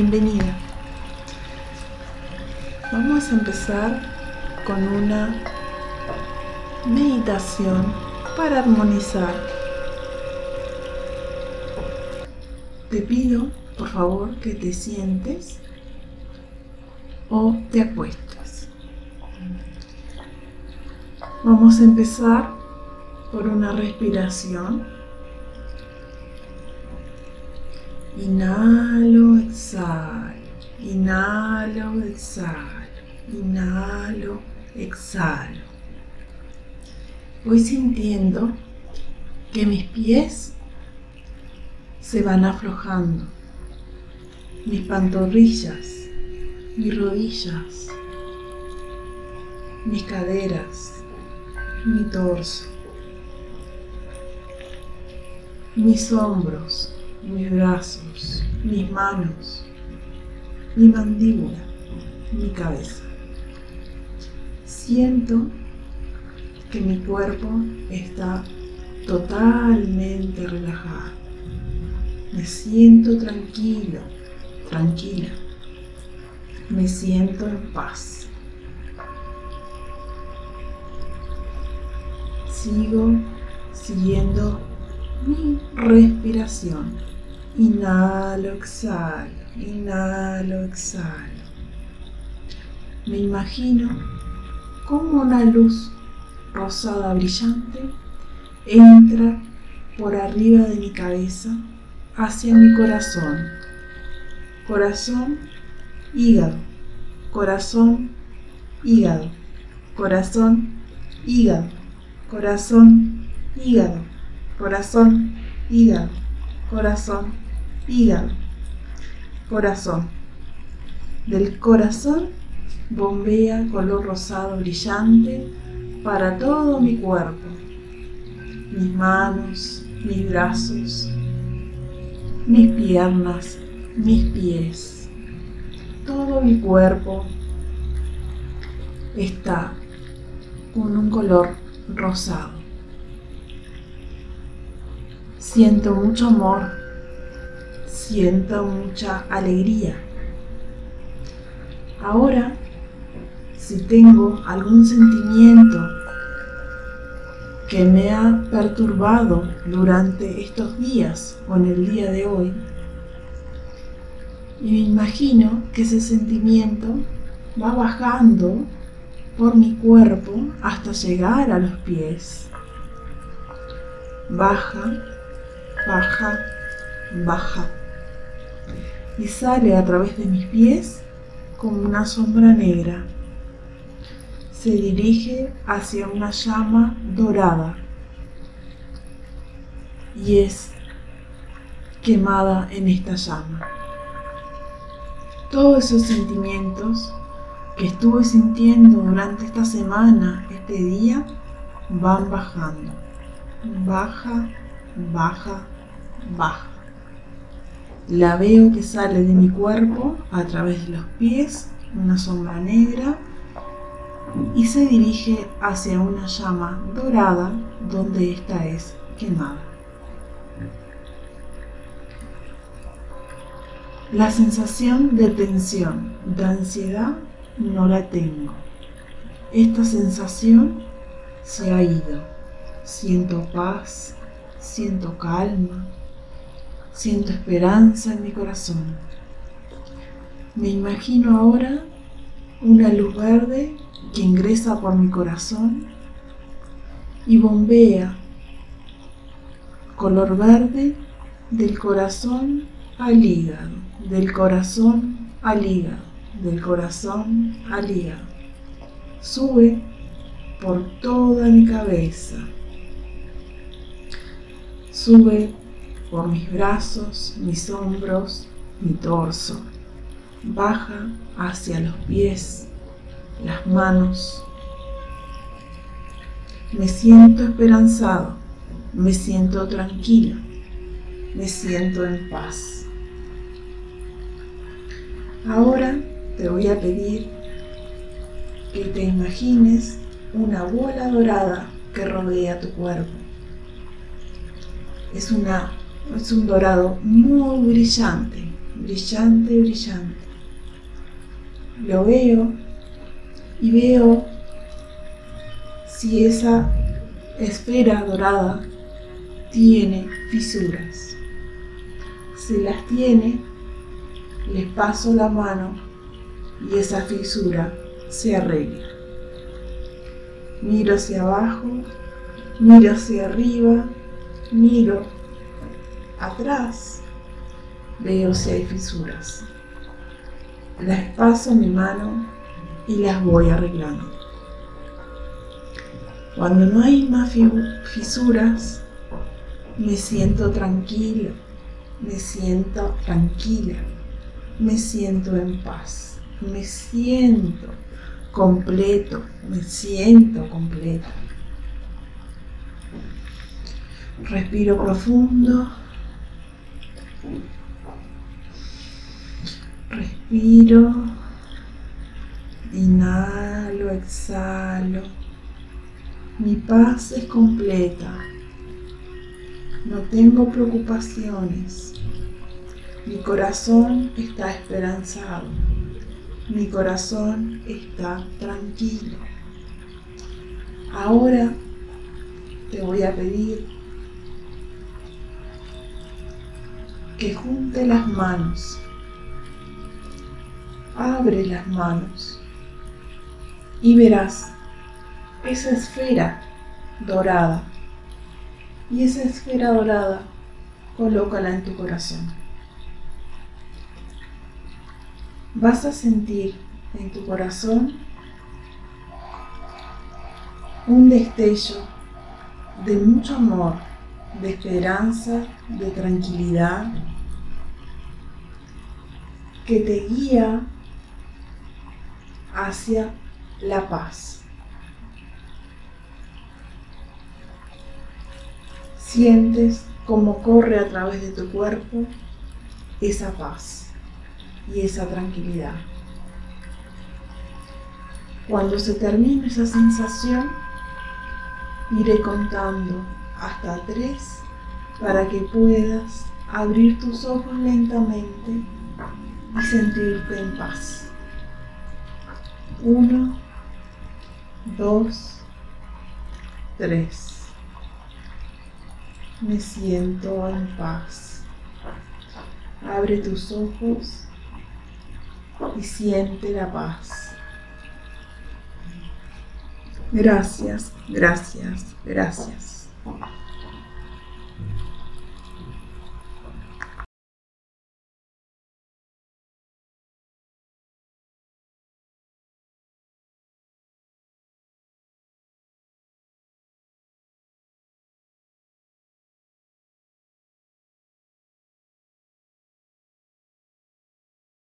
Bienvenida. Vamos a empezar con una meditación para armonizar. Te pido, por favor, que te sientes o te acuestas. Vamos a empezar por una respiración Inhalo, exhalo, inhalo, exhalo, inhalo, exhalo. Voy sintiendo que mis pies se van aflojando, mis pantorrillas, mis rodillas, mis caderas, mi torso, mis hombros mis brazos, mis manos, mi mandíbula, mi cabeza. Siento que mi cuerpo está totalmente relajado. Me siento tranquilo, tranquila. Me siento en paz. Sigo siguiendo mi respiración. Inhalo, exhalo, inhalo, exhalo. Me imagino como una luz rosada brillante entra por arriba de mi cabeza hacia mi corazón. Corazón, hígado, corazón, hígado, corazón, hígado, corazón, hígado, corazón, hígado, corazón, hígado, corazón. Del corazón bombea color rosado brillante para todo mi cuerpo, mis manos, mis brazos, mis piernas, mis pies. Todo mi cuerpo está con un color rosado. Siento mucho amor siento mucha alegría. Ahora, si tengo algún sentimiento que me ha perturbado durante estos días o en el día de hoy, y me imagino que ese sentimiento va bajando por mi cuerpo hasta llegar a los pies. Baja, baja, baja y sale a través de mis pies como una sombra negra. Se dirige hacia una llama dorada y es quemada en esta llama. Todos esos sentimientos que estuve sintiendo durante esta semana, este día, van bajando. Baja, baja, baja. La veo que sale de mi cuerpo a través de los pies, una sombra negra, y se dirige hacia una llama dorada donde esta es quemada. La sensación de tensión, de ansiedad, no la tengo. Esta sensación se ha ido. Siento paz, siento calma, Siento esperanza en mi corazón. Me imagino ahora una luz verde que ingresa por mi corazón y bombea color verde del corazón al hígado, del corazón al hígado, del corazón al hígado. Sube por toda mi cabeza. Sube por mis brazos, mis hombros, mi torso. Baja hacia los pies, las manos. Me siento esperanzado, me siento tranquila, me siento en paz. Ahora te voy a pedir que te imagines una bola dorada que rodea tu cuerpo. Es una es un dorado muy brillante, brillante, brillante. Lo veo y veo si esa esfera dorada tiene fisuras. Si las tiene, les paso la mano y esa fisura se arregla. Miro hacia abajo, miro hacia arriba, miro atrás, veo si hay fisuras. Las paso mi mano y las voy arreglando. Cuando no hay más fisuras, me siento tranquilo, me siento tranquila, me siento en paz, me siento completo, me siento completo. Respiro profundo. Respiro. Inhalo, exhalo. Mi paz es completa. No tengo preocupaciones. Mi corazón está esperanzado. Mi corazón está tranquilo. Ahora te voy a pedir que junte las manos. Abre las manos y verás esa esfera dorada. Y esa esfera dorada, colócala en tu corazón. Vas a sentir en tu corazón un destello de mucho amor, de esperanza, de tranquilidad, que te guía hacia la paz. Sientes cómo corre a través de tu cuerpo esa paz y esa tranquilidad. Cuando se termine esa sensación, iré contando hasta tres para que puedas abrir tus ojos lentamente y sentirte en paz. Uno, dos, tres. Me siento en paz. Abre tus ojos y siente la paz. Gracias, gracias, gracias.